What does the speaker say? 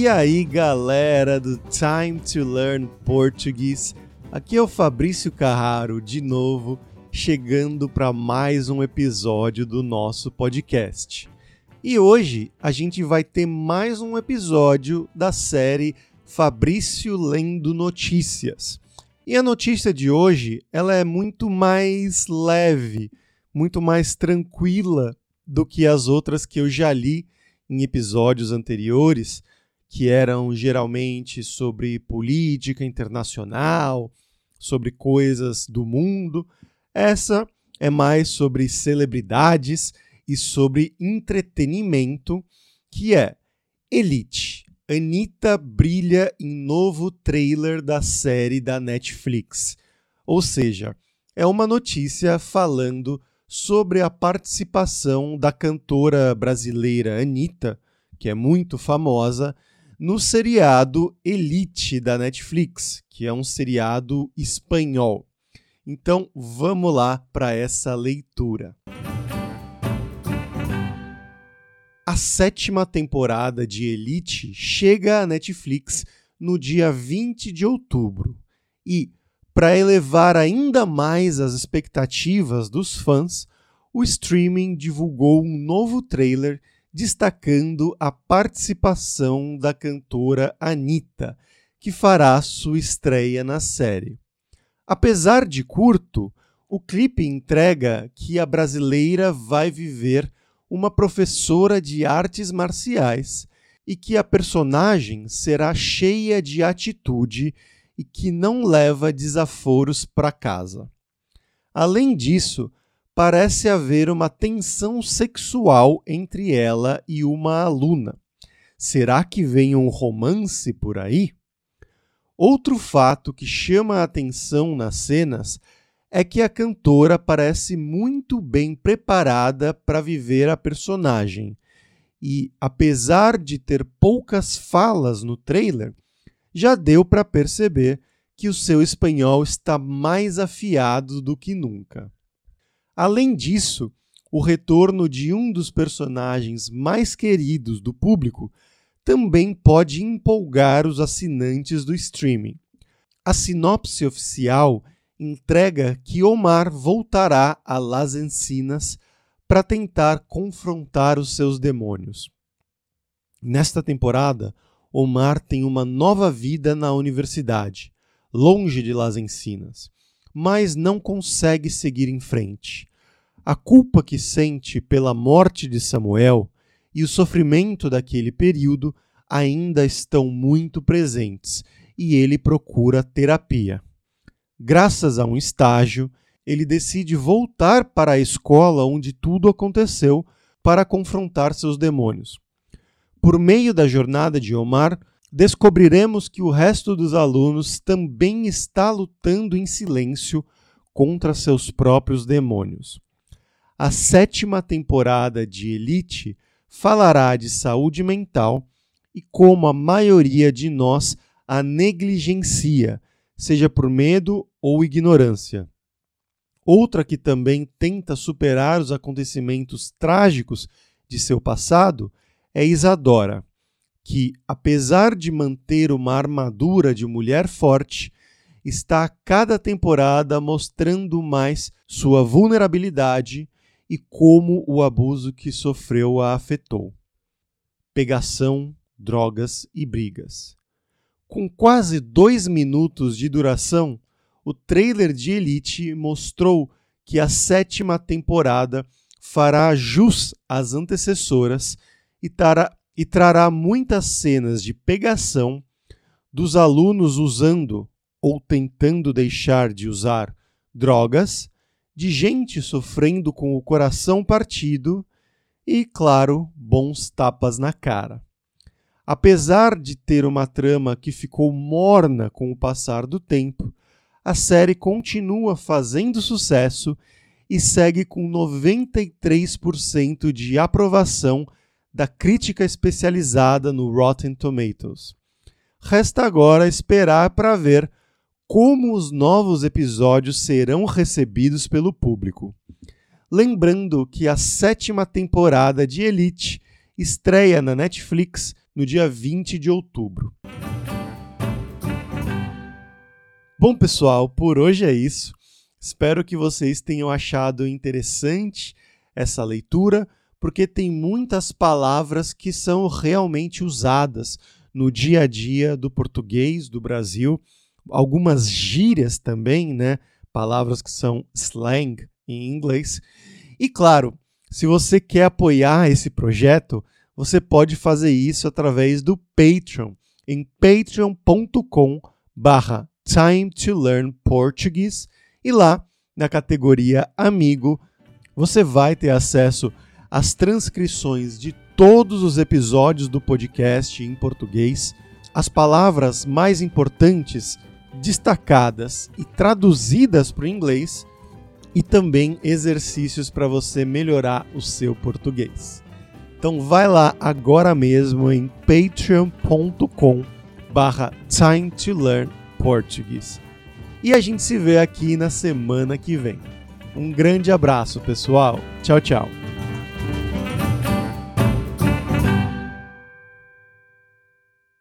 E aí, galera do Time to Learn Português, aqui é o Fabrício Carraro de novo, chegando para mais um episódio do nosso podcast. E hoje a gente vai ter mais um episódio da série Fabrício lendo notícias. E a notícia de hoje, ela é muito mais leve, muito mais tranquila do que as outras que eu já li em episódios anteriores que eram geralmente sobre política internacional, sobre coisas do mundo. Essa é mais sobre celebridades e sobre entretenimento, que é Elite. Anitta brilha em novo trailer da série da Netflix. Ou seja, é uma notícia falando sobre a participação da cantora brasileira Anitta, que é muito famosa, no seriado Elite da Netflix, que é um seriado espanhol. Então vamos lá para essa leitura. A sétima temporada de Elite chega à Netflix no dia 20 de outubro e, para elevar ainda mais as expectativas dos fãs, o streaming divulgou um novo trailer destacando a participação da cantora Anitta, que fará sua estreia na série. Apesar de curto, o clipe entrega que a brasileira vai viver uma professora de artes marciais e que a personagem será cheia de atitude e que não leva desaforos para casa. Além disso, parece haver uma tensão sexual entre ela e uma aluna. Será que vem um romance por aí? Outro fato que chama a atenção nas cenas é que a cantora parece muito bem preparada para viver a personagem. E, apesar de ter poucas falas no trailer, já deu para perceber que o seu espanhol está mais afiado do que nunca. Além disso, o retorno de um dos personagens mais queridos do público também pode empolgar os assinantes do streaming. A sinopse oficial entrega que Omar voltará a Las Encinas para tentar confrontar os seus demônios. Nesta temporada, Omar tem uma nova vida na universidade, longe de Las Encinas, mas não consegue seguir em frente. A culpa que sente pela morte de Samuel e o sofrimento daquele período ainda estão muito presentes e ele procura terapia. Graças a um estágio, ele decide voltar para a escola onde tudo aconteceu para confrontar seus demônios. Por meio da jornada de Omar, descobriremos que o resto dos alunos também está lutando em silêncio contra seus próprios demônios a sétima temporada de Elite falará de saúde mental e como a maioria de nós a negligencia, seja por medo ou ignorância. Outra que também tenta superar os acontecimentos trágicos de seu passado é Isadora, que, apesar de manter uma armadura de mulher forte, está a cada temporada mostrando mais sua vulnerabilidade e como o abuso que sofreu a afetou. Pegação, drogas e brigas. Com quase dois minutos de duração, o trailer de Elite mostrou que a sétima temporada fará jus às antecessoras e, tará, e trará muitas cenas de pegação dos alunos usando ou tentando deixar de usar drogas de gente sofrendo com o coração partido e, claro, bons tapas na cara. Apesar de ter uma trama que ficou morna com o passar do tempo, a série continua fazendo sucesso e segue com 93% de aprovação da crítica especializada no Rotten Tomatoes. Resta agora esperar para ver como os novos episódios serão recebidos pelo público. Lembrando que a sétima temporada de Elite estreia na Netflix no dia 20 de outubro. Bom, pessoal, por hoje é isso. Espero que vocês tenham achado interessante essa leitura, porque tem muitas palavras que são realmente usadas no dia a dia do português do Brasil, algumas gírias também, né? Palavras que são slang em inglês. E claro, se você quer apoiar esse projeto, você pode fazer isso através do Patreon, em patreon.com barra Time to Learn Portuguese e lá na categoria Amigo você vai ter acesso às transcrições de todos os episódios do podcast em português, as palavras mais importantes destacadas e traduzidas para o inglês e também exercícios para você melhorar o seu português. Então vai lá agora mesmo em patreon.com barra time to learn português. E a gente se vê aqui na semana que vem. Um grande abraço, pessoal. Tchau, tchau.